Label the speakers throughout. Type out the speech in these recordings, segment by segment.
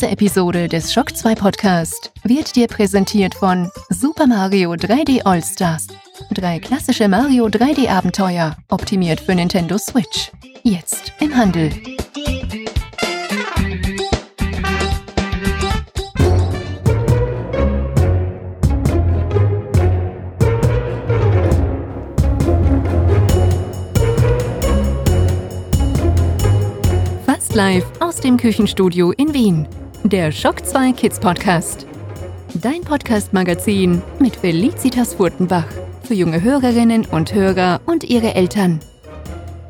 Speaker 1: Diese Episode des Shock 2 Podcast wird dir präsentiert von Super Mario 3D All-Stars. Drei klassische Mario 3D Abenteuer, optimiert für Nintendo Switch. Jetzt im Handel. Fast live aus dem Küchenstudio in Wien. Der Schock 2 Kids Podcast. Dein Podcast-Magazin mit Felicitas Furtenbach. Für junge Hörerinnen und Hörer und ihre Eltern.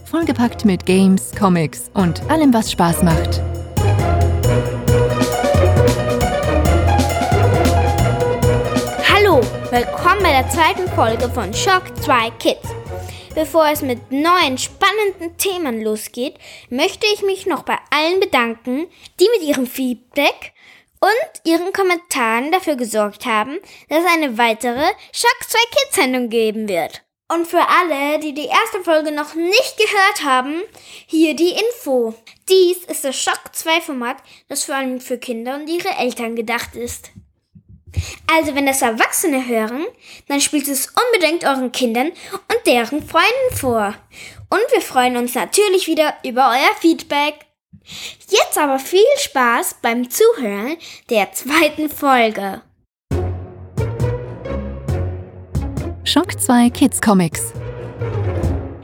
Speaker 1: Vollgepackt mit Games, Comics und allem, was Spaß macht.
Speaker 2: Hallo, willkommen bei der zweiten Folge von Shock 2 Kids. Bevor es mit neuen spannenden Themen losgeht, möchte ich mich noch bei allen bedanken, die mit ihrem Feedback und ihren Kommentaren dafür gesorgt haben, dass eine weitere Shock 2 Kids Sendung geben wird. Und für alle, die die erste Folge noch nicht gehört haben, hier die Info. Dies ist das Shock 2 Format, das vor allem für Kinder und ihre Eltern gedacht ist. Also wenn das Erwachsene hören, dann spielt es unbedingt euren Kindern und deren Freunden vor. Und wir freuen uns natürlich wieder über euer Feedback. Jetzt aber viel Spaß beim Zuhören der zweiten Folge.
Speaker 1: Schock 2 Kids Comics.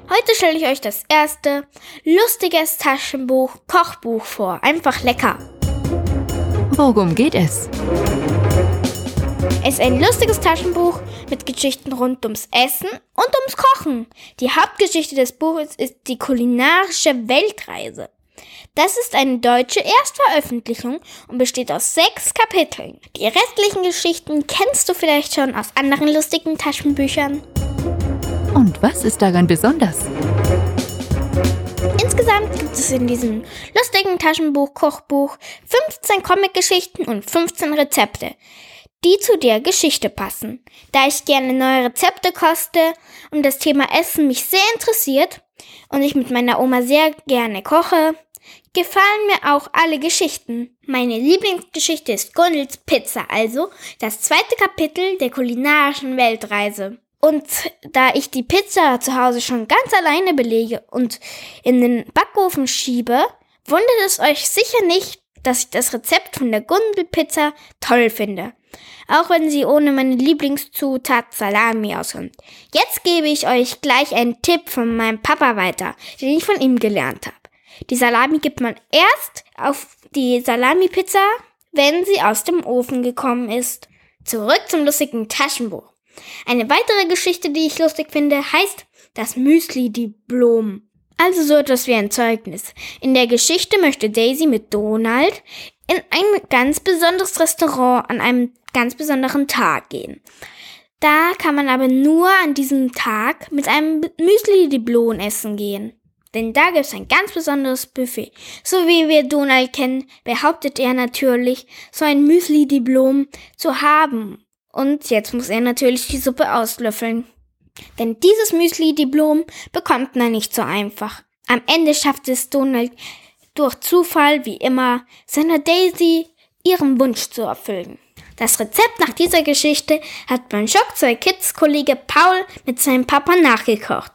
Speaker 2: Heute stelle ich euch das erste lustiges Taschenbuch Kochbuch vor. Einfach lecker.
Speaker 1: Worum geht es?
Speaker 2: Es ist ein lustiges Taschenbuch mit Geschichten rund ums Essen und ums Kochen. Die Hauptgeschichte des Buches ist die kulinarische Weltreise. Das ist eine deutsche Erstveröffentlichung und besteht aus sechs Kapiteln. Die restlichen Geschichten kennst du vielleicht schon aus anderen lustigen Taschenbüchern.
Speaker 1: Und was ist daran besonders?
Speaker 2: Insgesamt gibt es in diesem lustigen Taschenbuch Kochbuch 15 Comicgeschichten und 15 Rezepte, die zu der Geschichte passen. Da ich gerne neue Rezepte koste und das Thema Essen mich sehr interessiert und ich mit meiner Oma sehr gerne koche, gefallen mir auch alle Geschichten. Meine Lieblingsgeschichte ist Gundels Pizza, also das zweite Kapitel der kulinarischen Weltreise. Und da ich die Pizza zu Hause schon ganz alleine belege und in den Backofen schiebe, wundert es euch sicher nicht, dass ich das Rezept von der Gundelpizza toll finde. Auch wenn sie ohne meine Lieblingszutat Salami auskommt. Jetzt gebe ich euch gleich einen Tipp von meinem Papa weiter, den ich von ihm gelernt habe. Die Salami gibt man erst auf die Salami-Pizza, wenn sie aus dem Ofen gekommen ist. Zurück zum lustigen Taschenbuch. Eine weitere Geschichte, die ich lustig finde, heißt das Müsli Diplom. Also so etwas wie ein Zeugnis. In der Geschichte möchte Daisy mit Donald in ein ganz besonderes Restaurant an einem ganz besonderen Tag gehen. Da kann man aber nur an diesem Tag mit einem Müsli-Diplom essen gehen. Denn da gibt es ein ganz besonderes Buffet. So wie wir Donald kennen, behauptet er natürlich, so ein Müsli-Diplom zu haben. Und jetzt muss er natürlich die Suppe auslöffeln. Denn dieses Müsli-Diplom bekommt man nicht so einfach. Am Ende schafft es Donald durch Zufall, wie immer, seiner Daisy ihren Wunsch zu erfüllen. Das Rezept nach dieser Geschichte hat mein Schock 2 Kids Kollege Paul mit seinem Papa nachgekocht.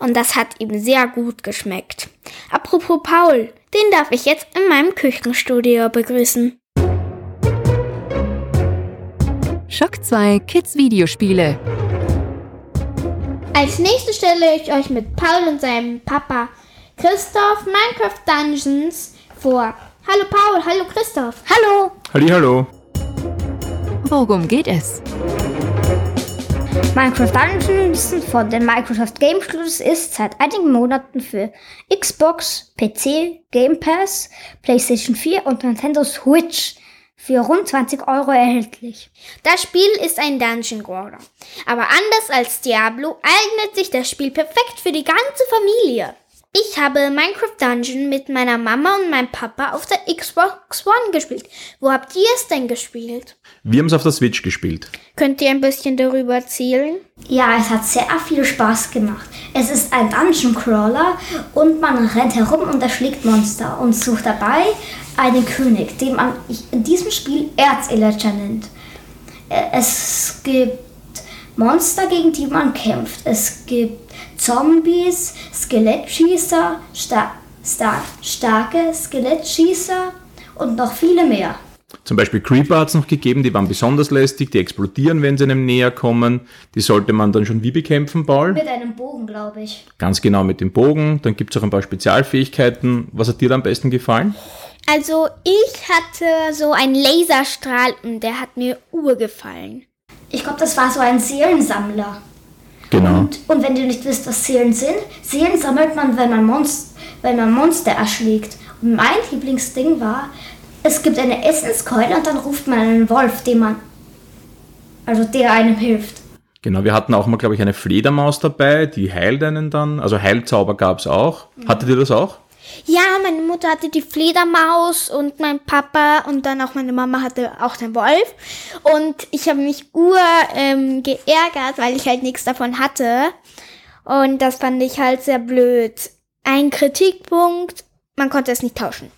Speaker 2: Und das hat ihm sehr gut geschmeckt. Apropos Paul, den darf ich jetzt in meinem Küchenstudio begrüßen.
Speaker 1: Schock 2 Kids Videospiele.
Speaker 2: Als nächstes stelle ich euch mit Paul und seinem Papa Christoph Minecraft Dungeons vor. Hallo Paul, hallo Christoph. Hallo.
Speaker 3: Hallo.
Speaker 1: Worum geht es?
Speaker 4: Minecraft Dungeons von den Microsoft Game Studios ist seit einigen Monaten für Xbox, PC, Game Pass, PlayStation 4 und Nintendo Switch für rund 20 Euro erhältlich.
Speaker 2: Das Spiel ist ein Dungeon Crawler. Aber anders als Diablo eignet sich das Spiel perfekt für die ganze Familie. Ich habe Minecraft Dungeon mit meiner Mama und meinem Papa auf der Xbox One gespielt. Wo habt ihr es denn gespielt?
Speaker 3: Wir haben es auf der Switch gespielt.
Speaker 2: Könnt ihr ein bisschen darüber erzählen?
Speaker 4: Ja, es hat sehr viel Spaß gemacht. Es ist ein Dungeon Crawler und man rennt herum und erschlägt Monster und sucht dabei einen König, den man in diesem Spiel Erzeleger nennt. Äh, Es gibt Monster, gegen die man kämpft. Es gibt Zombies, Skelettschießer, sta sta starke Skelettschießer und noch viele mehr.
Speaker 3: Zum Beispiel Creeper hat es noch gegeben, die waren besonders lästig, die explodieren, wenn sie einem näher kommen. Die sollte man dann schon wie bekämpfen, Paul?
Speaker 4: Mit einem Bogen, glaube ich.
Speaker 3: Ganz genau mit dem Bogen. Dann gibt es auch ein paar Spezialfähigkeiten. Was hat dir da am besten gefallen?
Speaker 2: Also ich hatte so einen Laserstrahl und der hat mir urgefallen.
Speaker 4: Ich glaube, das war so ein Seelensammler.
Speaker 3: Genau.
Speaker 4: Und, und wenn du nicht wisst, was Seelen sind, Seelen sammelt man, wenn man, Monst wenn man Monster erschlägt. Und mein Lieblingsding war, es gibt eine Essenskeule und dann ruft man einen Wolf, dem man, also der einem hilft.
Speaker 3: Genau, wir hatten auch mal, glaube ich, eine Fledermaus dabei, die heilt einen dann. Also Heilzauber gab es auch. Hattet ihr das auch?
Speaker 2: Ja, meine Mutter hatte die Fledermaus und mein Papa und dann auch meine Mama hatte auch den Wolf. Und ich habe mich ur ähm, geärgert, weil ich halt nichts davon hatte. Und das fand ich halt sehr blöd. Ein Kritikpunkt, man konnte es nicht tauschen.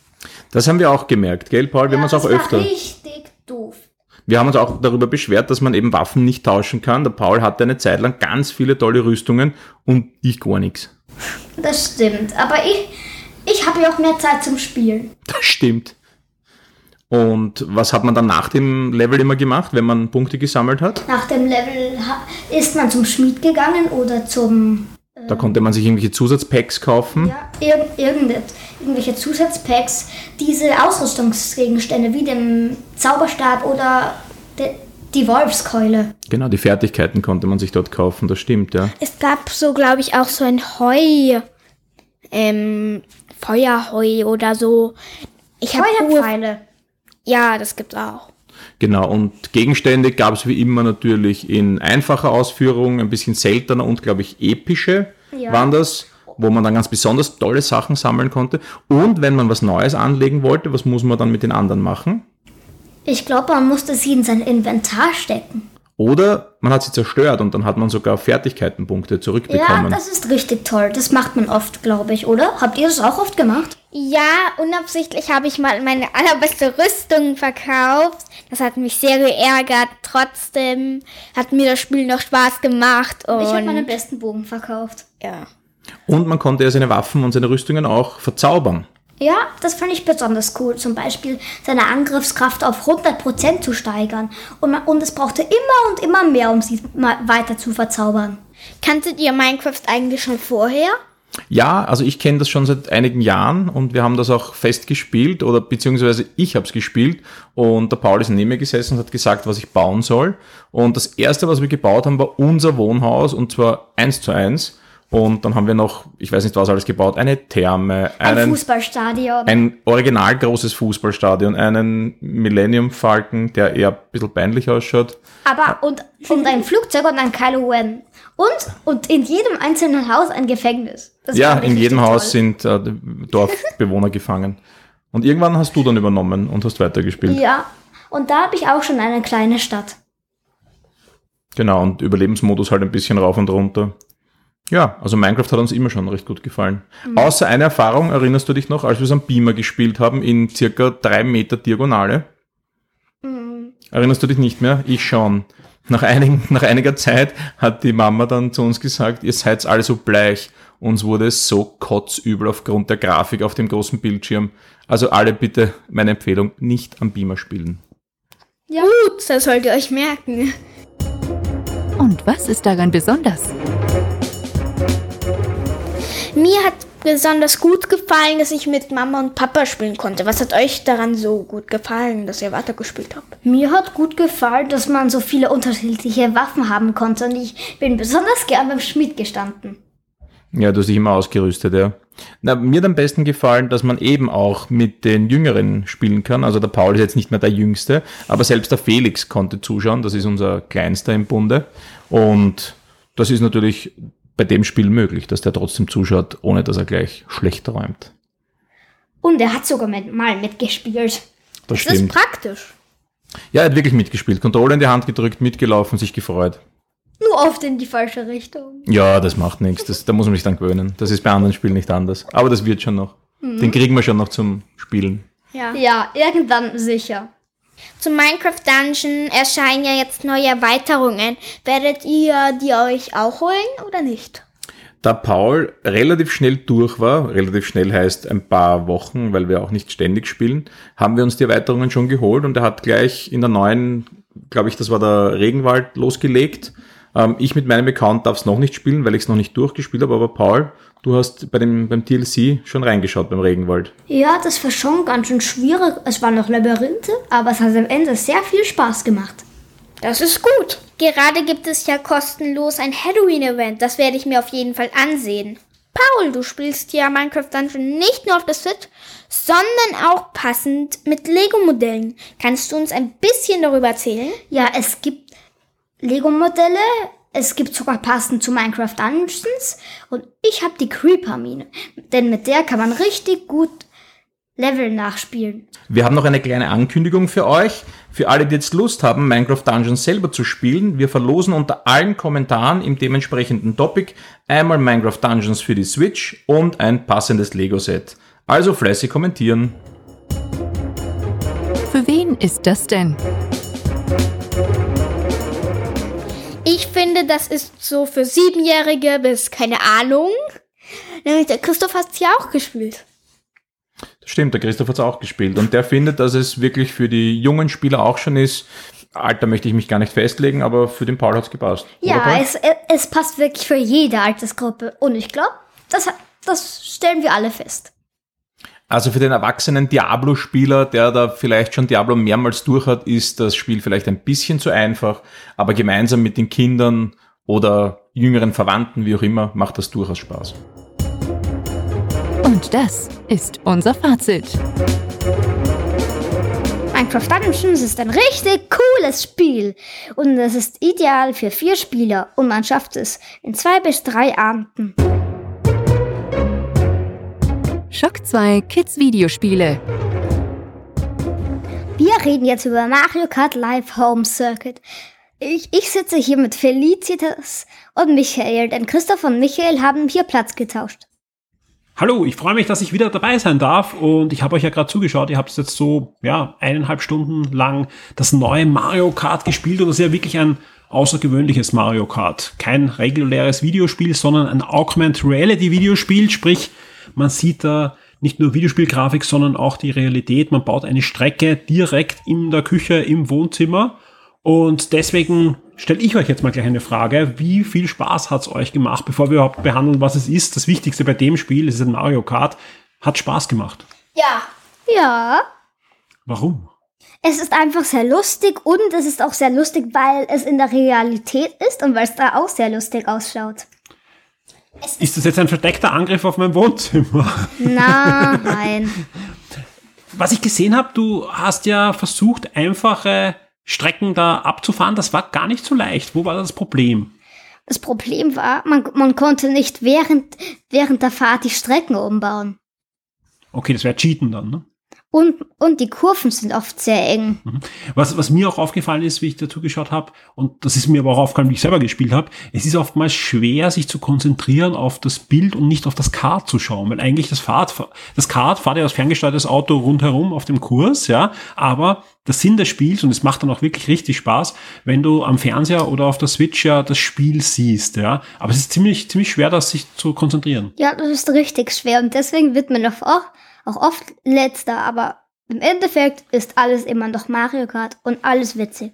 Speaker 3: Das haben wir auch gemerkt, gell, Paul? Wir haben uns auch
Speaker 4: das
Speaker 3: öfter.
Speaker 4: richtig doof.
Speaker 3: Wir haben uns auch darüber beschwert, dass man eben Waffen nicht tauschen kann. Der Paul hatte eine Zeit lang ganz viele tolle Rüstungen und ich gar nichts.
Speaker 4: Das stimmt, aber ich, ich habe ja auch mehr Zeit zum Spielen.
Speaker 3: Das stimmt. Und was hat man dann nach dem Level immer gemacht, wenn man Punkte gesammelt hat?
Speaker 4: Nach dem Level ist man zum Schmied gegangen oder zum
Speaker 3: Da konnte man sich irgendwelche Zusatzpacks kaufen.
Speaker 4: Ja, irgendet, irgendwelche Zusatzpacks, diese Ausrüstungsgegenstände wie dem Zauberstab oder de, die Wolfskeule.
Speaker 3: Genau, die Fertigkeiten konnte man sich dort kaufen, das stimmt, ja.
Speaker 2: Es gab so, glaube ich, auch so ein Heu, ähm, Feuerheu oder so. Ich habe
Speaker 4: Feuerpfeile.
Speaker 2: Ja, das gibt's auch.
Speaker 3: Genau, und Gegenstände gab es wie immer natürlich in einfacher Ausführung, ein bisschen seltener und, glaube ich, epische
Speaker 4: Ja.
Speaker 3: waren das, wo man dann ganz besonders tolle Sachen sammeln konnte. Und wenn man was Neues anlegen wollte, was muss man dann mit den anderen machen?
Speaker 4: Ich glaube, man musste sie in sein Inventar stecken.
Speaker 3: Oder man hat sie zerstört und dann hat man sogar Fertigkeitenpunkte
Speaker 4: Ja,
Speaker 3: zurückbekommen.
Speaker 4: das ist richtig toll. Das macht man oft, glaube ich, oder? Habt ihr das auch oft gemacht?
Speaker 2: Ja, unabsichtlich habe ich mal meine allerbeste Rüstung verkauft. Das hat mich sehr geärgert. Trotzdem hat mir das Spiel noch Spaß gemacht. Und
Speaker 4: Ich habe meinen besten Bogen verkauft.
Speaker 2: ja.
Speaker 3: Und man konnte ja seine Waffen und seine Rüstungen auch verzaubern.
Speaker 4: Ja, das fand ich besonders cool. Zum Beispiel seine Angriffskraft auf 100% zu steigern. Und, man, und es brauchte immer und immer mehr, um sie mal weiter zu verzaubern.
Speaker 2: Kanntet ihr Minecraft eigentlich schon vorher?
Speaker 3: Ja, also ich kenne das schon seit einigen Jahren und wir haben das auch fest gespielt oder beziehungsweise ich habe es gespielt und der Paul ist neben mir gesessen und hat gesagt, was ich bauen soll. Und das erste, was wir gebaut haben, war unser Wohnhaus und zwar eins zu eins. Und dann haben wir noch, ich weiß nicht was alles gebaut, eine Therme,
Speaker 4: Ein
Speaker 3: einen,
Speaker 4: Fußballstadion.
Speaker 3: ein original großes Fußballstadion, einen Millennium Falcon, der eher ein bisschen peinlich ausschaut.
Speaker 4: Aber und, und ein Flugzeug und ein Kylo Ren. Und, und in jedem einzelnen Haus ein Gefängnis. Das
Speaker 3: ja, in jedem
Speaker 4: richtig
Speaker 3: Haus
Speaker 4: toll.
Speaker 3: sind äh, Dorfbewohner gefangen. Und irgendwann hast du dann übernommen und hast weitergespielt.
Speaker 4: Ja, und da habe ich auch schon eine kleine Stadt.
Speaker 3: Genau, und Überlebensmodus halt ein bisschen rauf und runter. Ja, also Minecraft hat uns immer schon recht gut gefallen. Außer eine Erfahrung, erinnerst du dich noch, als wir es am Beamer gespielt haben, in circa drei Meter Diagonale? Erinnerst du dich nicht mehr? Ich schon. Nach, einigen, nach einiger Zeit hat die Mama dann zu uns gesagt, ihr seid alle so bleich. Uns wurde es so kotzübel aufgrund der Grafik auf dem großen Bildschirm. Also alle bitte, meine Empfehlung, nicht am Beamer spielen.
Speaker 2: Gut, das sollt ihr euch merken.
Speaker 1: Und was ist daran besonders?
Speaker 2: Mir hat besonders gut gefallen, dass ich mit Mama und Papa spielen konnte. Was hat euch daran so gut gefallen, dass ihr weitergespielt habt?
Speaker 4: Mir hat gut gefallen, dass man so viele unterschiedliche Waffen haben konnte und ich bin besonders gern beim Schmied gestanden.
Speaker 3: Ja, du hast dich immer ausgerüstet, ja. Na, mir hat am besten gefallen, dass man eben auch mit den Jüngeren spielen kann. Also der Paul ist jetzt nicht mehr der Jüngste, aber selbst der Felix konnte zuschauen. Das ist unser Kleinster im Bunde. Und das ist natürlich bei dem Spiel möglich, dass der trotzdem zuschaut, ohne dass er gleich schlecht träumt.
Speaker 4: Und er hat sogar mit, mal mitgespielt.
Speaker 3: Das
Speaker 2: Das ist praktisch.
Speaker 3: Ja, er hat wirklich mitgespielt. Kontrolle in die Hand gedrückt, mitgelaufen, sich gefreut.
Speaker 4: Nur oft in die falsche Richtung.
Speaker 3: Ja, das macht nichts. Das, da muss man sich dann gewöhnen. Das ist bei anderen Spielen nicht anders. Aber das wird schon noch. Den kriegen wir schon noch zum Spielen.
Speaker 2: Ja.
Speaker 4: Ja, irgendwann sicher.
Speaker 2: Zu Minecraft Dungeon erscheinen ja jetzt neue Erweiterungen. Werdet ihr die euch auch holen oder nicht?
Speaker 3: Da Paul relativ schnell durch war, relativ schnell heißt ein paar Wochen, weil wir auch nicht ständig spielen, haben wir uns die Erweiterungen schon geholt und er hat gleich in der neuen, glaube ich, das war der Regenwald, losgelegt. Ähm, ich mit meinem Account darf es noch nicht spielen, weil ich es noch nicht durchgespielt habe, aber Paul, du hast bei dem, beim DLC schon reingeschaut beim Regenwald.
Speaker 4: Ja, das war schon ganz schön schwierig. Es waren noch Labyrinthe, aber es hat am Ende sehr viel Spaß gemacht.
Speaker 2: Das ist gut. Gerade gibt es ja kostenlos ein Halloween-Event. Das werde ich mir auf jeden Fall ansehen. Paul, du spielst ja Minecraft Dungeon nicht nur auf der Switch, sondern auch passend mit Lego-Modellen. Kannst du uns ein bisschen darüber erzählen?
Speaker 4: Ja, es gibt Lego-Modelle. Es gibt sogar passend zu Minecraft Dungeons. Und ich habe die Creeper-Mine. Denn mit der kann man richtig gut Level nachspielen.
Speaker 3: Wir haben noch eine kleine Ankündigung für euch. Für alle, die jetzt Lust haben, Minecraft Dungeons selber zu spielen, wir verlosen unter allen Kommentaren im dementsprechenden Topic einmal Minecraft Dungeons für die Switch und ein passendes Lego-Set. Also fleißig kommentieren.
Speaker 1: Für wen ist das denn?
Speaker 2: Ich finde, das ist so für Siebenjährige bis keine Ahnung. Nämlich der Christoph hat es ja auch gespielt.
Speaker 3: Das stimmt, der Christoph hat es auch gespielt und der findet, dass es wirklich für die jungen Spieler auch schon ist. Alter möchte ich mich gar nicht festlegen, aber für den Paul hat es gepasst.
Speaker 4: Ja, es, es passt wirklich für jede Altersgruppe. Und ich glaube, das, das stellen wir alle fest.
Speaker 3: Also für den erwachsenen Diablo-Spieler, der da vielleicht schon Diablo mehrmals durch hat, ist das Spiel vielleicht ein bisschen zu einfach, aber gemeinsam mit den Kindern oder jüngeren Verwandten, wie auch immer, macht das durchaus Spaß.
Speaker 1: Und das ist unser Fazit.
Speaker 4: Minecraft Dungeons ist ein richtig cooles Spiel. Und es ist ideal für vier Spieler. Und man schafft es in zwei bis drei Abenden.
Speaker 1: Schock 2 Kids Videospiele.
Speaker 4: Wir reden jetzt über Mario Kart Live Home Circuit. Ich, ich sitze hier mit Felicitas und Michael, denn Christoph und Michael haben hier Platz getauscht.
Speaker 5: Hallo, ich freue mich, dass ich wieder dabei sein darf und ich habe euch ja gerade zugeschaut. Ihr habt jetzt so ja eineinhalb Stunden lang das neue Mario Kart gespielt und das ist ja wirklich ein außergewöhnliches Mario Kart. Kein reguläres Videospiel, sondern ein Augmented Reality Videospiel, sprich man sieht da nicht nur Videospielgrafik, sondern auch die Realität. Man baut eine Strecke direkt in der Küche, im Wohnzimmer und deswegen stelle ich euch jetzt mal gleich eine Frage. Wie viel Spaß hat es euch gemacht, bevor wir überhaupt behandeln, was es ist? Das Wichtigste bei dem Spiel, es ist ein Mario Kart, hat Spaß gemacht.
Speaker 2: Ja.
Speaker 4: Ja,
Speaker 5: Warum?
Speaker 4: es ist einfach sehr lustig und es ist auch sehr lustig, weil es in der Realität ist und weil es da auch sehr lustig ausschaut.
Speaker 5: Ist das jetzt ein verdeckter Angriff auf mein Wohnzimmer?
Speaker 4: Na, nein.
Speaker 5: Was ich gesehen habe, du hast ja versucht, einfache Strecken da abzufahren. Das war gar nicht so leicht. Wo war das Problem?
Speaker 4: Das Problem war, man, man konnte nicht während, während der Fahrt die Strecken umbauen.
Speaker 5: Okay, das wäre Cheaten dann, ne?
Speaker 4: Und, und die Kurven sind oft sehr eng.
Speaker 5: Was, was mir auch aufgefallen ist, wie ich dazu geschaut habe, und das ist mir aber auch aufgefallen, wie ich selber gespielt habe, es ist oftmals schwer, sich zu konzentrieren auf das Bild und nicht auf das Kart zu schauen, weil eigentlich das Fahrt, das Kart fahrt ja als ferngesteuertes Auto rundherum auf dem Kurs, ja, aber der Sinn des Spiels, und es macht dann auch wirklich richtig Spaß, wenn du am Fernseher oder auf der Switch ja das Spiel siehst, ja, aber es ist ziemlich, ziemlich schwer, das sich zu konzentrieren.
Speaker 4: Ja, das ist richtig schwer und deswegen wird man auch, auch oft letzter, aber im Endeffekt ist alles immer noch Mario Kart und alles witzig.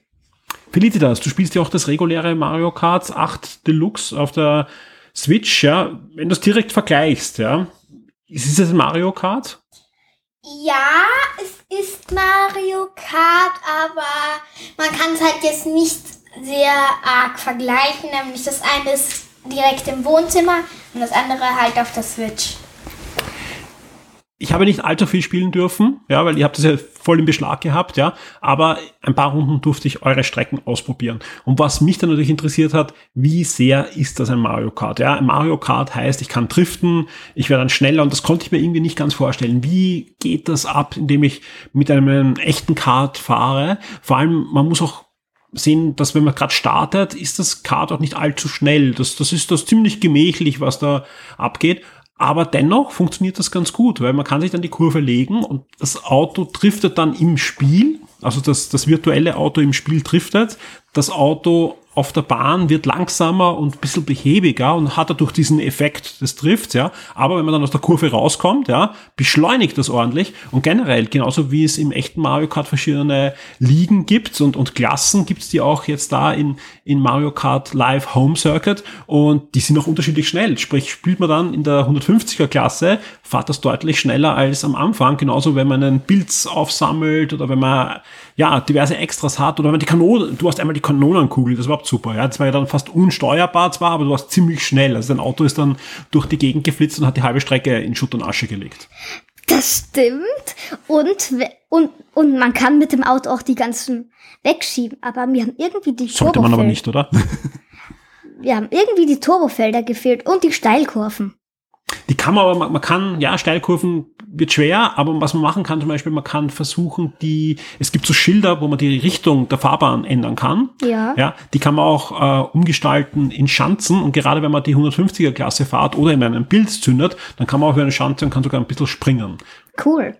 Speaker 5: Felicitas, du spielst ja auch das reguläre Mario Kart 8 Deluxe auf der Switch, ja. Wenn du es direkt vergleichst, ja. Ist es ein Mario Kart?
Speaker 2: Ja, es ist Mario Kart, aber man kann es halt jetzt nicht sehr arg vergleichen. Nämlich das eine ist direkt im Wohnzimmer und das andere halt auf der Switch.
Speaker 5: Ich habe nicht allzu viel spielen dürfen, ja, weil ihr habt es ja voll im Beschlag gehabt, ja. Aber ein paar Runden durfte ich eure Strecken ausprobieren. Und was mich dann natürlich interessiert hat, wie sehr ist das ein Mario Kart? Ja, ein Mario Kart heißt, ich kann driften, ich werde dann schneller und das konnte ich mir irgendwie nicht ganz vorstellen. Wie geht das ab, indem ich mit einem echten Kart fahre? Vor allem, man muss auch sehen, dass wenn man gerade startet, ist das Kart auch nicht allzu schnell. Das, das ist das ziemlich gemächlich, was da abgeht. Aber dennoch funktioniert das ganz gut, weil man kann sich dann die Kurve legen und das Auto driftet dann im Spiel, also das, das virtuelle Auto im Spiel driftet. Das Auto auf der Bahn wird langsamer und ein bisschen behäbiger und hat dadurch diesen Effekt des Drifts, ja. Aber wenn man dann aus der Kurve rauskommt, ja, beschleunigt das ordentlich und generell, genauso wie es im echten Mario Kart verschiedene Ligen gibt und, und Klassen gibt es die auch jetzt da in, in Mario Kart Live Home Circuit und die sind auch unterschiedlich schnell. Sprich, spielt man dann in der 150er Klasse, fahrt das deutlich schneller als am Anfang, genauso wenn man einen Pilz aufsammelt oder wenn man ja, diverse Extras hat oder wenn man die Kanone, du hast einmal die Kanonenkugel, das war überhaupt super, ja, das war ja dann fast unsteuerbar zwar, aber du warst ziemlich schnell, also dein Auto ist dann durch die Gegend geflitzt und hat die halbe Strecke in Schutt und Asche gelegt.
Speaker 4: Das stimmt. Und, und, und man kann mit dem Auto auch die ganzen wegschieben. Aber mir haben irgendwie die
Speaker 5: Sollte man aber nicht, oder?
Speaker 4: wir haben irgendwie die Turbofelder gefehlt und die Steilkurven.
Speaker 5: Die kann man aber, man, man kann, ja, Steilkurven wird schwer, aber was man machen kann, zum Beispiel, man kann versuchen, die, es gibt so Schilder, wo man die Richtung der Fahrbahn ändern kann.
Speaker 4: Ja.
Speaker 5: Ja, die kann man auch äh, umgestalten in Schanzen und gerade wenn man die 150er Klasse fahrt oder in einem Bild zündet, dann kann man auch über eine Schanze und kann sogar ein bisschen springen.
Speaker 4: Cool.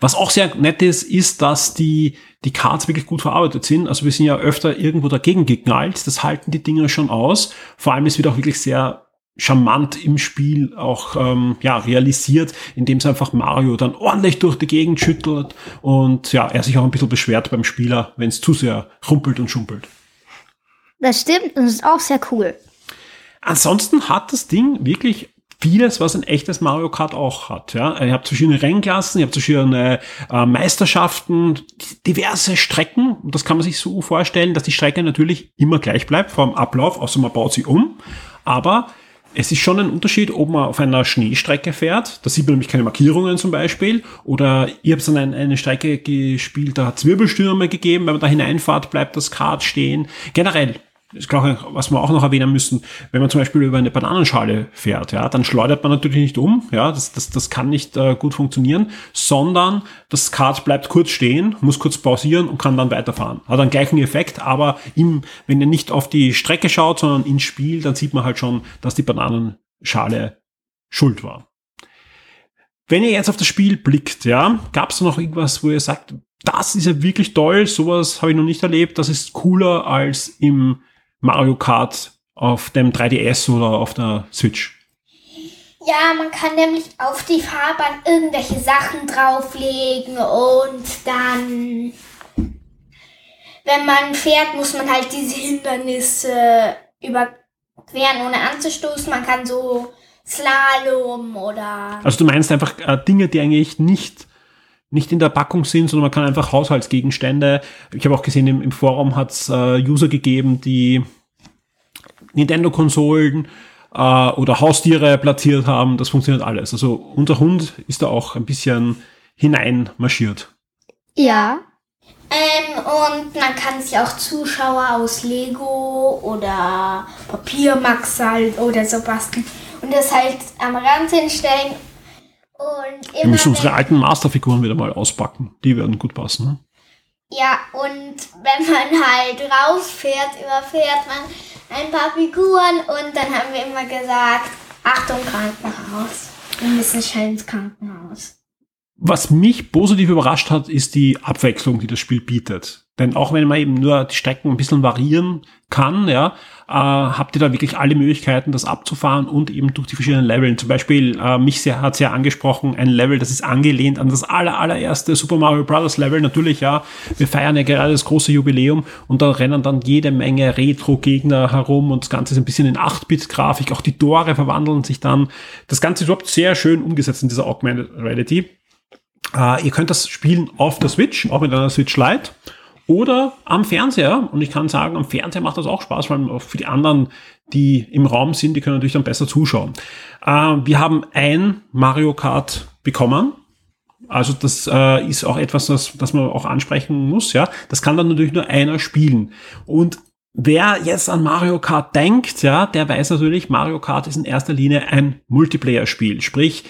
Speaker 5: Was auch sehr nett ist, ist, dass die, die Cards wirklich gut verarbeitet sind. Also wir sind ja öfter irgendwo dagegen geknallt. Das halten die Dinger schon aus. Vor allem, es wird auch wirklich sehr charmant im Spiel auch ähm, ja, realisiert, indem es einfach Mario dann ordentlich durch die Gegend schüttelt und ja, er sich auch ein bisschen beschwert beim Spieler, wenn es zu sehr rumpelt und schumpelt.
Speaker 4: Das stimmt und ist auch sehr cool.
Speaker 5: Ansonsten hat das Ding wirklich vieles, was ein echtes Mario Kart auch hat. Ja, ihr habt verschiedene Rennklassen, ihr habt verschiedene äh, Meisterschaften, diverse Strecken. Und das kann man sich so vorstellen, dass die Strecke natürlich immer gleich bleibt vom Ablauf, außer man baut sie um. Aber es ist schon ein Unterschied, ob man auf einer Schneestrecke fährt. Da sieht man nämlich keine Markierungen zum Beispiel. Oder ihr habt dann eine, eine Strecke gespielt, da hat es Wirbelstürme gegeben. Wenn man da hineinfahrt, bleibt das Kart stehen. Generell ich glaube, was wir auch noch erwähnen müssen, wenn man zum Beispiel über eine Bananenschale fährt, ja, dann schleudert man natürlich nicht um, ja, das, das, das kann nicht äh, gut funktionieren, sondern das Kart bleibt kurz stehen, muss kurz pausieren und kann dann weiterfahren. Hat einen gleichen Effekt, aber im, wenn ihr nicht auf die Strecke schaut, sondern ins Spiel, dann sieht man halt schon, dass die Bananenschale schuld war. Wenn ihr jetzt auf das Spiel blickt, ja, gab es noch irgendwas, wo ihr sagt, das ist ja wirklich toll, sowas habe ich noch nicht erlebt, das ist cooler als im Mario Kart auf dem 3DS oder auf der Switch.
Speaker 2: Ja, man kann nämlich auf die Fahrbahn irgendwelche Sachen drauflegen und dann, wenn man fährt, muss man halt diese Hindernisse überqueren, ohne anzustoßen. Man kann so Slalom oder.
Speaker 5: Also du meinst einfach äh, Dinge, die eigentlich nicht nicht in der Packung sind, sondern man kann einfach Haushaltsgegenstände. Ich habe auch gesehen, im, im Forum hat es äh, User gegeben, die Nintendo-Konsolen äh, oder Haustiere platziert haben. Das funktioniert alles. Also unser Hund ist da auch ein bisschen hineinmarschiert.
Speaker 4: Ja.
Speaker 2: Ähm, und man kann sich auch Zuschauer aus Lego oder Papiermax halt oder so basteln und das halt am Rand hinstellen und
Speaker 5: Wir müssen unsere alten Masterfiguren wieder mal auspacken. Die werden gut passen. Ne?
Speaker 2: Ja, und wenn man halt rausfährt, überfährt man ein paar Figuren und dann haben wir immer gesagt, Achtung, Krankenhaus. Wir müssen schnell ins Krankenhaus.
Speaker 5: Was mich positiv überrascht hat, ist die Abwechslung, die das Spiel bietet. Denn auch wenn man eben nur die Strecken ein bisschen variieren kann, ja, äh, habt ihr da wirklich alle Möglichkeiten, das abzufahren und eben durch die verschiedenen Leveln. Zum Beispiel, äh, mich sehr, hat sehr angesprochen, ein Level, das ist angelehnt an das aller, allererste Super Mario Bros. Level. Natürlich, ja, wir feiern ja gerade das große Jubiläum und da rennen dann jede Menge Retro-Gegner herum und das Ganze ist ein bisschen in 8-Bit-Grafik. Auch die Tore verwandeln sich dann. Das Ganze ist überhaupt sehr schön umgesetzt in dieser Augmented Reality. Äh, ihr könnt das spielen auf der Switch, auch mit einer Switch Lite oder am Fernseher. Und ich kann sagen, am Fernseher macht das auch Spaß, weil auch für die anderen, die im Raum sind, die können natürlich dann besser zuschauen. Äh, wir haben ein Mario Kart bekommen. Also das äh, ist auch etwas, das, das man auch ansprechen muss. Ja, das kann dann natürlich nur einer spielen. Und Wer jetzt an Mario Kart denkt, ja, der weiß natürlich, Mario Kart ist in erster Linie ein Multiplayer-Spiel. Sprich,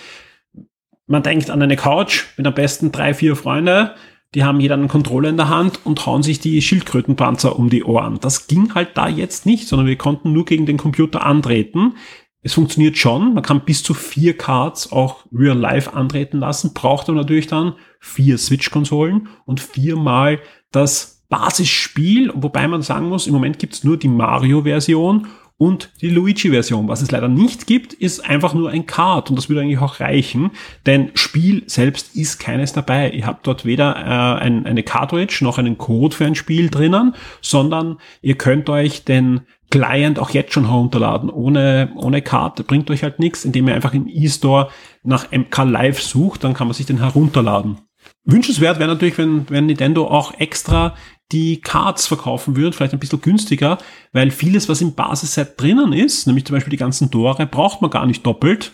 Speaker 5: man denkt an eine Couch mit am besten drei, vier Freunde, die haben jeder einen Controller in der Hand und hauen sich die Schildkrötenpanzer um die Ohren. Das ging halt da jetzt nicht, sondern wir konnten nur gegen den Computer antreten. Es funktioniert schon, man kann bis zu vier Cards auch real life antreten lassen, braucht aber natürlich dann vier Switch-Konsolen und viermal das Basisspiel, wobei man sagen muss, im Moment gibt's nur die Mario-Version und die Luigi-Version. Was es leider nicht gibt, ist einfach nur ein Card und das würde eigentlich auch reichen, denn Spiel selbst ist keines dabei. Ihr habt dort weder äh, ein, eine Cartridge noch einen Code für ein Spiel drinnen, sondern ihr könnt euch den Client auch jetzt schon herunterladen, ohne, ohne Karte. Bringt euch halt nichts, indem ihr einfach im E-Store nach MK Live sucht, dann kann man sich den herunterladen. Wünschenswert wäre natürlich, wenn, wenn Nintendo auch extra die Cards verkaufen würde, vielleicht ein bisschen günstiger, weil vieles, was im Basisset drinnen ist, nämlich zum Beispiel die ganzen Tore, braucht man gar nicht doppelt,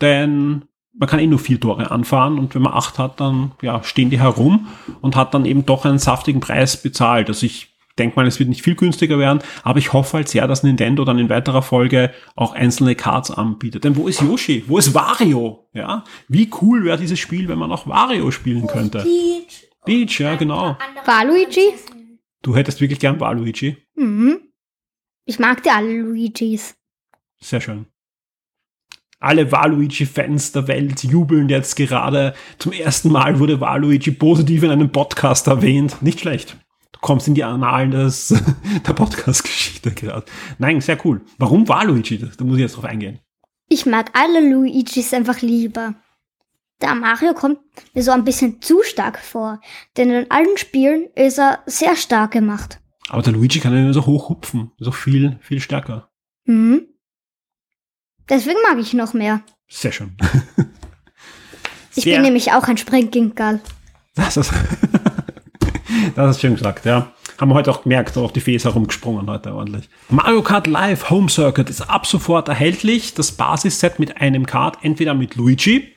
Speaker 5: denn man kann eh nur vier Tore anfahren und wenn man acht hat, dann ja, stehen die herum und hat dann eben doch einen saftigen Preis bezahlt. Also ich denke mal, es wird nicht viel günstiger werden, aber ich hoffe halt sehr, dass Nintendo dann in weiterer Folge auch einzelne Cards anbietet. Denn wo ist Yoshi? Wo ist Wario? Ja, wie cool wäre dieses Spiel, wenn man auch Wario spielen könnte?
Speaker 2: Peach.
Speaker 5: Peach, ja, genau.
Speaker 4: Waluigi?
Speaker 5: Du hättest wirklich gern Waluigi.
Speaker 4: Mhm. Ich mag die alle Luigis.
Speaker 5: Sehr schön. Alle Waluigi-Fans der Welt jubeln jetzt gerade. Zum ersten Mal wurde Waluigi positiv in einem Podcast erwähnt. Nicht schlecht. Kommst in die Annalen des, der Podcast-Geschichte gerade. Nein, sehr cool. Warum Waluigi? Da muss ich jetzt drauf eingehen.
Speaker 4: Ich mag alle Luigis einfach lieber. Der Mario kommt mir so ein bisschen zu stark vor, denn in allen Spielen ist er sehr stark gemacht.
Speaker 5: Aber der Luigi kann ja nur so hoch hupfen. So viel, viel stärker.
Speaker 4: Mhm. Deswegen mag ich noch mehr.
Speaker 5: Sehr schön.
Speaker 4: Ich
Speaker 5: Sehr-
Speaker 4: bin nämlich auch ein Springgingal.
Speaker 5: Das ist, das ist schön gesagt, ja. Haben wir heute auch gemerkt, auch die Fee ist herumgesprungen heute ordentlich. Mario Kart Live Home Circuit ist ab sofort erhältlich. Das Basisset mit einem Kart, entweder mit Luigi,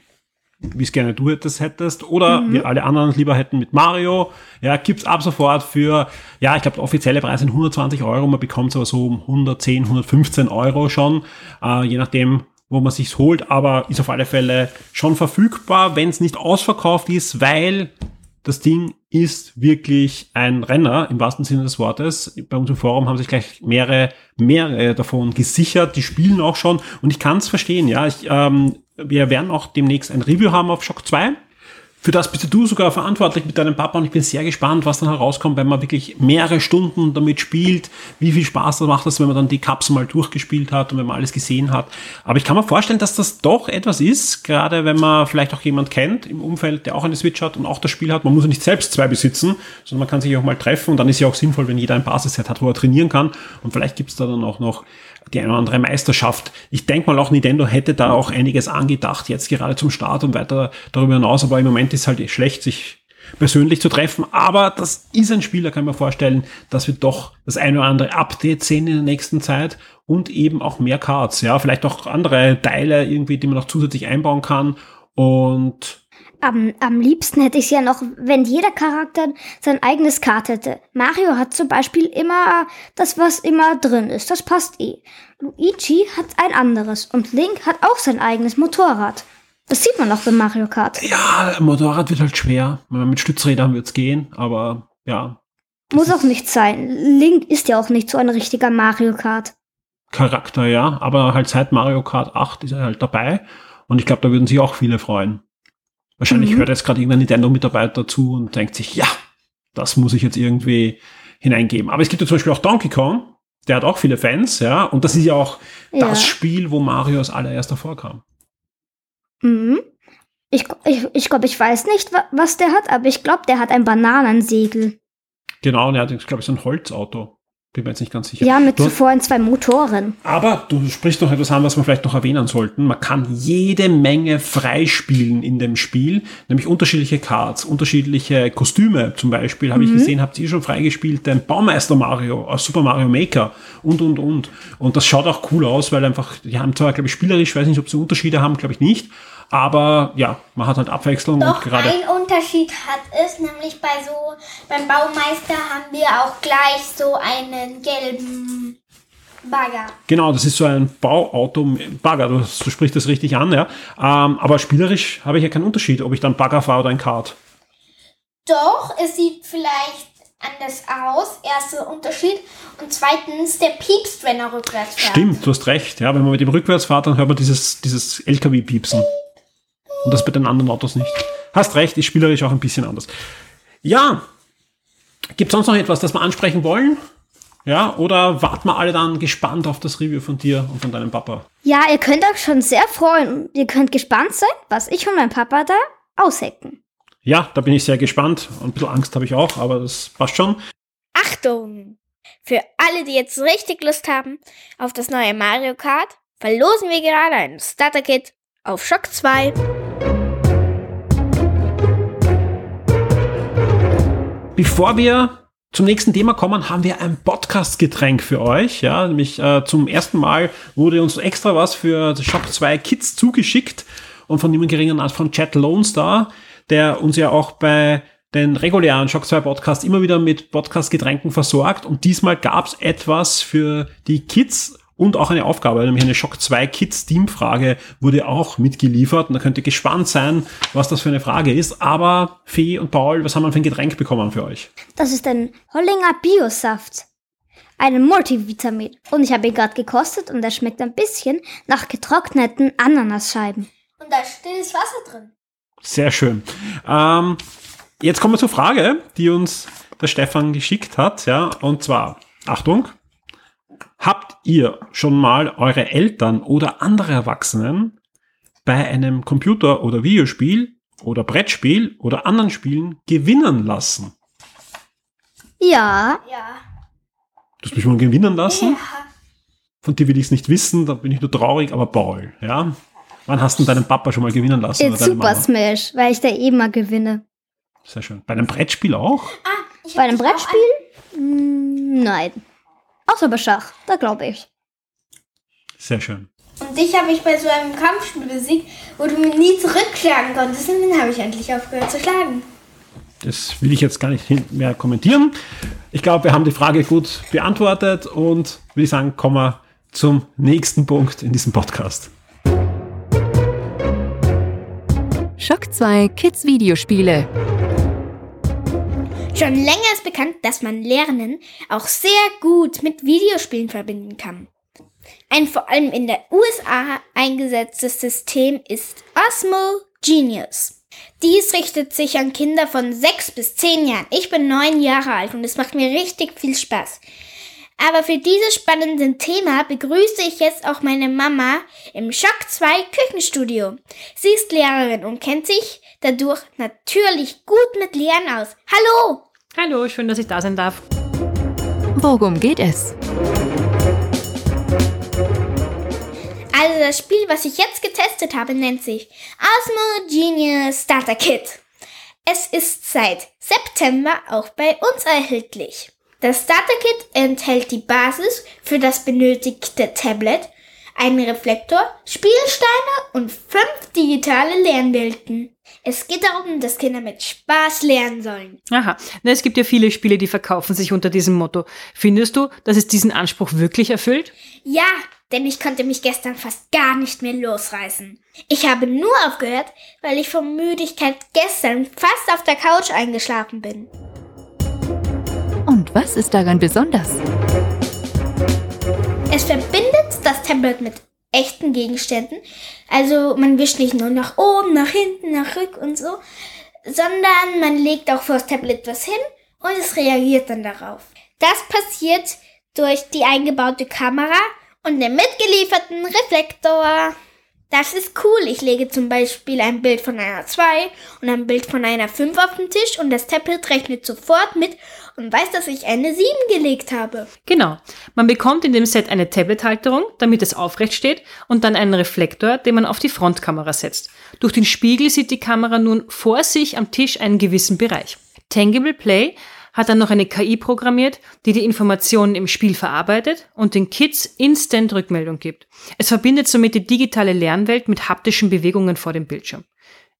Speaker 5: wie es gerne du das hättest, oder wir alle anderen es lieber hätten mit Mario. Ja, gibt's ab sofort für, ja, ich glaube, der offizielle Preis sind 120 Euro. Man bekommt aber so um 110, 115 Euro schon, äh, je nachdem, wo man sich's holt, aber ist auf alle Fälle schon verfügbar, wenn es nicht ausverkauft ist, weil das Ding ist wirklich ein Renner im wahrsten Sinne des Wortes. Bei uns im Forum haben sich gleich mehrere, mehrere davon gesichert. Die spielen auch schon und ich kann es verstehen. Ja, ich, ähm, wir werden auch demnächst ein Review haben auf Shock 2. Für das bist du sogar verantwortlich mit deinem Papa und ich bin sehr gespannt, was dann herauskommt, wenn man wirklich mehrere Stunden damit spielt, wie viel Spaß das macht wenn man dann die Cups mal durchgespielt hat und wenn man alles gesehen hat. Aber ich kann mir vorstellen, dass das doch etwas ist, gerade wenn man vielleicht auch jemand kennt im Umfeld, der auch eine Switch hat und auch das Spiel hat. Man muss ja nicht selbst zwei besitzen, sondern man kann sich auch mal treffen und dann ist ja auch sinnvoll, wenn jeder ein Basisset hat, wo er trainieren kann und vielleicht gibt's da dann auch noch die eine oder andere Meisterschaft. Ich denke mal auch Nintendo hätte da auch einiges angedacht, jetzt gerade zum Start und weiter darüber hinaus, aber im Moment ist halt schlecht, sich persönlich zu treffen. Aber das ist ein Spiel, da kann man vorstellen, dass wir doch das eine oder andere Update sehen in der nächsten Zeit und eben auch mehr Cards, ja, vielleicht auch andere Teile irgendwie, die man noch zusätzlich einbauen kann und
Speaker 4: Am, am liebsten hätte ich es ja noch, wenn jeder Charakter sein eigenes Kart hätte. Mario hat zum Beispiel immer das, was immer drin ist. Das passt eh. Luigi hat ein anderes und Link hat auch sein eigenes Motorrad. Das sieht man auch bei Mario Kart.
Speaker 5: ja, Motorrad wird halt schwer. Mit Stützrädern wird's gehen, aber ja,
Speaker 4: Muss auch nicht sein. Link ist ja auch nicht so ein richtiger Mario Kart.
Speaker 5: Charakter, ja, aber halt seit Mario Kart 8 ist er halt dabei und ich glaube, da würden sich auch viele freuen. Wahrscheinlich
Speaker 4: Mhm.
Speaker 5: hört jetzt gerade irgendein Nintendo-Mitarbeiter zu und denkt sich, ja, das muss ich jetzt irgendwie hineingeben. Aber es gibt ja zum Beispiel auch Donkey Kong, der hat auch viele Fans, ja, und das ist ja auch
Speaker 4: Ja.
Speaker 5: das Spiel, wo Mario als allererster vorkam.
Speaker 4: Mhm. Ich, ich, ich glaube, ich weiß nicht, wa- was der hat, aber ich glaube, der hat ein Bananensegel.
Speaker 5: Genau, und er hat, glaube ich, so ein Holzauto. Bin mir jetzt nicht ganz sicher.
Speaker 4: Ja, mit
Speaker 5: Du-
Speaker 4: zuvor in zwei Motoren.
Speaker 5: Aber du sprichst noch etwas an, was wir vielleicht noch erwähnen sollten. Man kann jede Menge freispielen in dem Spiel, nämlich unterschiedliche Cards, unterschiedliche Kostüme zum Beispiel, habe ich gesehen, habt ihr schon freigespielt, den Baumeister Mario aus Super Mario Maker und, und, und. Und das schaut auch cool aus, weil einfach, die haben zwar, glaube ich, spielerisch, weiß nicht, ob sie Unterschiede haben, glaube ich nicht, aber ja, man hat halt Abwechslung
Speaker 2: Doch,
Speaker 5: und gerade...
Speaker 2: ein Unterschied hat es, nämlich bei so, beim Baumeister haben wir auch gleich so einen gelben Bagger.
Speaker 5: Genau, das ist so ein Bauauto, Bagger, du, du sprichst das richtig an, ja. Ähm, aber spielerisch habe ich ja keinen Unterschied, ob ich dann Bagger fahre oder ein Kart.
Speaker 2: Doch, es sieht vielleicht anders aus. Erster Unterschied. Und zweitens, der piepst, wenn er rückwärts fährt.
Speaker 5: Stimmt, du hast recht. Ja, wenn man mit dem rückwärts fährt, dann hört man dieses, dieses LKW-Piepsen. Und das bei den anderen Autos nicht. Hast recht, ist spielerisch auch ein bisschen anders. Ja, gibt sonst noch etwas, das wir ansprechen wollen? Ja, oder warten wir alle dann gespannt auf das Review von dir und von deinem Papa?
Speaker 4: Ja, ihr könnt euch schon sehr freuen. Ihr könnt gespannt sein, was ich und mein Papa da aushecken.
Speaker 5: Ja, da bin ich sehr gespannt. Ein bisschen Angst habe ich auch, aber das passt schon.
Speaker 2: Achtung! Für alle, die jetzt richtig Lust haben auf das neue Mario Kart, verlosen wir gerade ein Starter-Kit auf Shock 2.
Speaker 5: Bevor wir zum nächsten Thema kommen, haben wir ein Podcast-Getränk für euch. Ja, nämlich äh, zum ersten Mal wurde uns extra was für Shop 2 Kids zugeschickt und von niemand geringer als von Chad Lone Star, der uns ja auch bei den regulären Shock 2 Podcast immer wieder mit Podcast-Getränken versorgt. Und diesmal gab es etwas für die Kids und auch eine Aufgabe, nämlich eine Shock 2 Kids Team Frage wurde auch mitgeliefert und da könnt ihr gespannt sein, was das für eine Frage ist. Aber Fee und Paul, was haben wir für ein Getränk bekommen für euch?
Speaker 4: Das ist ein Hollinger Biosaft. Ein Multivitamin. Und ich habe ihn gerade gekostet und er schmeckt ein bisschen nach getrockneten Ananasscheiben.
Speaker 2: Und da ist stilles Wasser drin.
Speaker 5: Sehr schön. Ähm, jetzt kommen wir zur Frage, die uns der Stefan geschickt hat. Ja, und zwar, Achtung, habt ihr schon mal eure Eltern oder andere Erwachsenen bei einem Computer- oder Videospiel oder Brettspiel oder anderen Spielen gewinnen lassen?
Speaker 4: Ja,
Speaker 2: Ja.
Speaker 5: Du hast mich schon mal gewinnen lassen?
Speaker 2: Ja.
Speaker 5: Von dir will ich es nicht wissen, da bin ich nur traurig, aber Paul, ja? Wann hast du deinen Papa schon mal gewinnen lassen?
Speaker 4: in Super
Speaker 5: Mama?
Speaker 4: Smash, weil ich da eh mal gewinne.
Speaker 5: Sehr schön. Bei einem Brettspiel auch?
Speaker 2: Ah, ich
Speaker 4: Bei einem Brettspiel? Mm, Nein. Außer bei Schach, da glaube ich.
Speaker 5: Sehr schön.
Speaker 2: Und dich habe ich bei so einem Kampfspiel besiegt, wo du mich nie zurückschlagen konntest. Und dann habe ich endlich aufgehört zu schlagen.
Speaker 5: Das will ich jetzt gar nicht mehr kommentieren. Ich glaube, wir haben die Frage gut beantwortet und würde ich sagen, kommen wir zum nächsten Punkt in diesem Podcast.
Speaker 1: Schock 2 Kids Videospiele.
Speaker 2: Schon länger ist bekannt, dass man Lernen auch sehr gut mit Videospielen verbinden kann. Ein vor allem in der USA eingesetztes System ist Osmo Genius. Dies richtet sich an Kinder von 6 bis 10 Jahren. Ich bin 9 Jahre alt und es macht mir richtig viel Spaß. Aber für dieses spannende Thema begrüße ich jetzt auch meine Mama im Schock 2 Küchenstudio. Sie ist Lehrerin und kennt sich dadurch natürlich gut mit Lernen aus. Hallo!
Speaker 6: Hallo, schön, dass ich da sein darf.
Speaker 1: Worum geht es?
Speaker 2: Also das Spiel, was ich jetzt getestet habe, nennt sich Osmo Genius Starter Kit. Es ist seit September auch bei uns erhältlich. Das Starter Kit enthält die Basis für das benötigte Tablet, einen Reflektor, Spielsteine und fünf digitale Lernwelten. Es geht darum, dass Kinder mit Spaß lernen sollen.
Speaker 6: Aha, na, es gibt ja viele Spiele, die verkaufen sich unter diesem Motto. Findest du, dass es diesen Anspruch wirklich erfüllt?
Speaker 2: Ja, denn ich konnte mich gestern fast gar nicht mehr losreißen. Ich habe nur aufgehört, weil ich vor Müdigkeit gestern fast auf der Couch eingeschlafen bin.
Speaker 1: Und was ist daran besonders?
Speaker 2: Es verbindet das Tablet mit echten Gegenständen. Also man wischt nicht nur nach oben, nach hinten, nach rück und so, sondern man legt auch vor das Tablet was hin und es reagiert dann darauf. Das passiert durch die eingebaute Kamera und den mitgelieferten Reflektor. Das ist cool. Ich lege zum Beispiel ein Bild von einer 2 und ein Bild von einer 5 auf den Tisch und das Tablet rechnet sofort mit und weiß, dass ich eine 7 gelegt habe.
Speaker 6: Genau. Man bekommt in dem Set eine Tablet-Halterung, damit es aufrecht steht, und dann einen Reflektor, den man auf die Frontkamera setzt. Durch den Spiegel sieht die Kamera nun vor sich am Tisch einen gewissen Bereich. Tangible Play hat dann noch eine KI programmiert, die die Informationen im Spiel verarbeitet und den Kids instant Rückmeldung gibt. Es verbindet somit die digitale Lernwelt mit haptischen Bewegungen vor dem Bildschirm.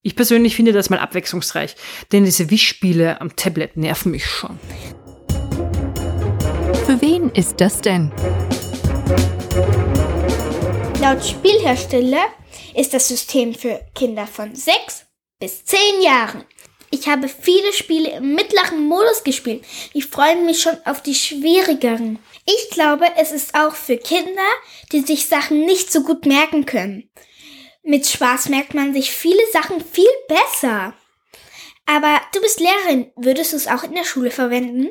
Speaker 6: Ich persönlich finde das mal abwechslungsreich, denn diese Wischspiele am Tablet nerven mich schon.
Speaker 1: Für wen ist das denn?
Speaker 2: Laut Spielhersteller ist das System für Kinder von 6 bis 10 Jahren. Ich habe viele Spiele im mittleren Modus gespielt. Ich freue mich schon auf die schwierigeren. Ich glaube, es ist auch für Kinder, die sich Sachen nicht so gut merken können. Mit Spaß merkt man sich viele Sachen viel besser. Aber du bist Lehrerin. Würdest du es auch in der Schule verwenden?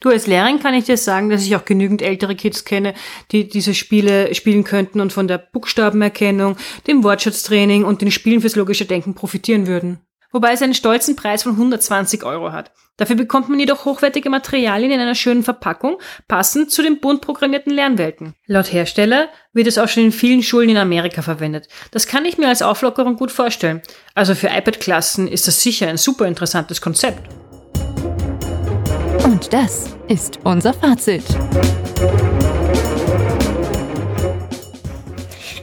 Speaker 6: Du als Lehrerin kann ich dir sagen, dass ich auch genügend ältere Kids kenne, die diese Spiele spielen könnten und von der Buchstabenerkennung, dem Wortschatztraining und den Spielen fürs logische Denken profitieren würden wobei es einen stolzen Preis von 120 Euro hat. Dafür bekommt man jedoch hochwertige Materialien in einer schönen Verpackung, passend zu den bunt programmierten Lernwelten. Laut Hersteller wird es auch schon in vielen Schulen in Amerika verwendet. Das kann ich mir als Auflockerung gut vorstellen. Also für iPad-Klassen ist das sicher ein super interessantes Konzept.
Speaker 1: Und das ist unser Fazit.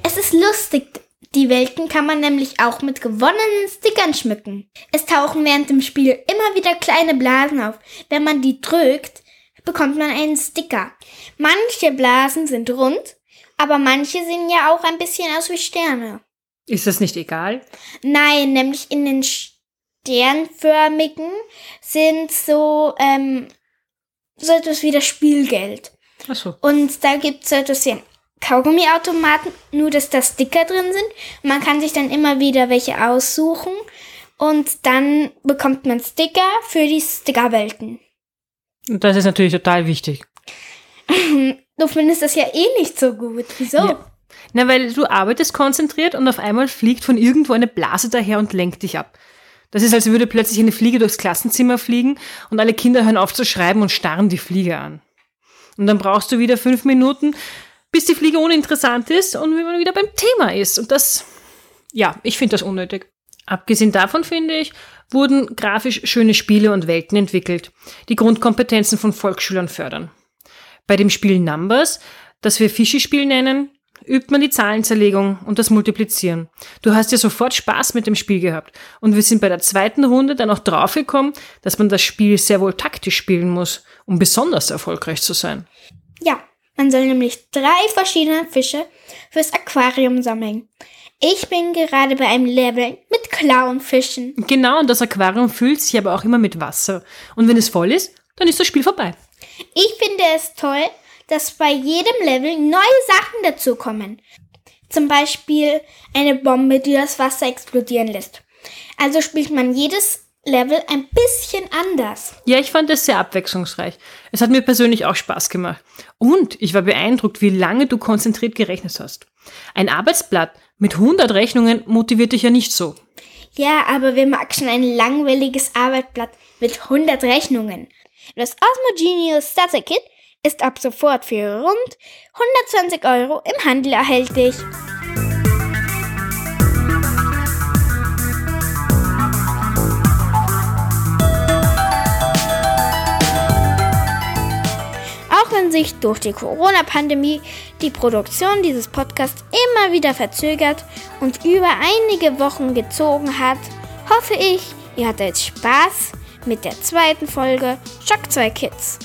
Speaker 2: Es ist lustig, die Welten kann man nämlich auch mit gewonnenen Stickern schmücken. Es tauchen während dem Spiel immer wieder kleine Blasen auf. Wenn man die drückt, bekommt man einen Sticker. Manche Blasen sind rund, aber manche sehen ja auch ein bisschen aus wie Sterne.
Speaker 6: Ist das nicht egal?
Speaker 2: Nein, nämlich in den sternförmigen sind so, ähm, so etwas wie das Spielgeld.
Speaker 6: Ach so.
Speaker 2: Und da gibt es so etwas wie ein Kaugummiautomaten, nur dass da Sticker drin sind. Man kann sich dann immer wieder welche aussuchen und dann bekommt man Sticker für die Stickerwelten.
Speaker 6: Und das ist natürlich total wichtig.
Speaker 2: du findest das ja eh nicht so gut. Wieso? Ja.
Speaker 6: Na, weil du arbeitest konzentriert und auf einmal fliegt von irgendwo eine Blase daher und lenkt dich ab. Das ist, als würde plötzlich eine Fliege durchs Klassenzimmer fliegen und alle Kinder hören auf zu schreiben und starren die Fliege an. Und dann brauchst du wieder fünf Minuten, bis die Fliege uninteressant ist und wie man wieder beim Thema ist. Und das, ja, ich finde das unnötig. Abgesehen davon finde ich, wurden grafisch schöne Spiele und Welten entwickelt, die Grundkompetenzen von Volksschülern fördern. Bei dem Spiel Numbers, das wir Fischi-Spiel nennen, übt man die Zahlenzerlegung und das Multiplizieren. Du hast ja sofort Spaß mit dem Spiel gehabt. Und wir sind bei der zweiten Runde dann auch draufgekommen, dass man das Spiel sehr wohl taktisch spielen muss, um besonders erfolgreich zu sein.
Speaker 2: Ja, man soll nämlich drei verschiedene Fische fürs Aquarium sammeln. Ich bin gerade bei einem Level mit Clownfischen.
Speaker 6: Genau, und das Aquarium füllt sich aber auch immer mit Wasser. Und wenn es voll ist, dann ist das Spiel vorbei.
Speaker 2: Ich finde es toll, dass bei jedem Level neue Sachen dazukommen. Zum Beispiel eine Bombe, die das Wasser explodieren lässt. Also spielt man jedes Level ein bisschen anders.
Speaker 6: Ja, ich fand es sehr abwechslungsreich. Es hat mir persönlich auch Spaß gemacht. Und ich war beeindruckt, wie lange du konzentriert gerechnet hast. Ein Arbeitsblatt mit 100 Rechnungen motiviert dich ja nicht so.
Speaker 2: Ja, aber wer mag schon ein langweiliges Arbeitsblatt mit 100 Rechnungen? Das Osmo Genius Starter Kit ist ab sofort für rund 120 Euro im Handel erhältlich. Sich durch die Corona-Pandemie die Produktion dieses Podcasts immer wieder verzögert und über einige Wochen gezogen hat, hoffe ich, ihr hattet Spaß mit der zweiten Folge Shock 2 Kids.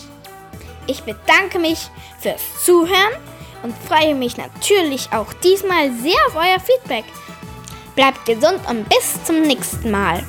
Speaker 2: Ich bedanke mich fürs Zuhören und freue mich natürlich auch diesmal sehr auf euer Feedback. Bleibt gesund und bis zum nächsten Mal.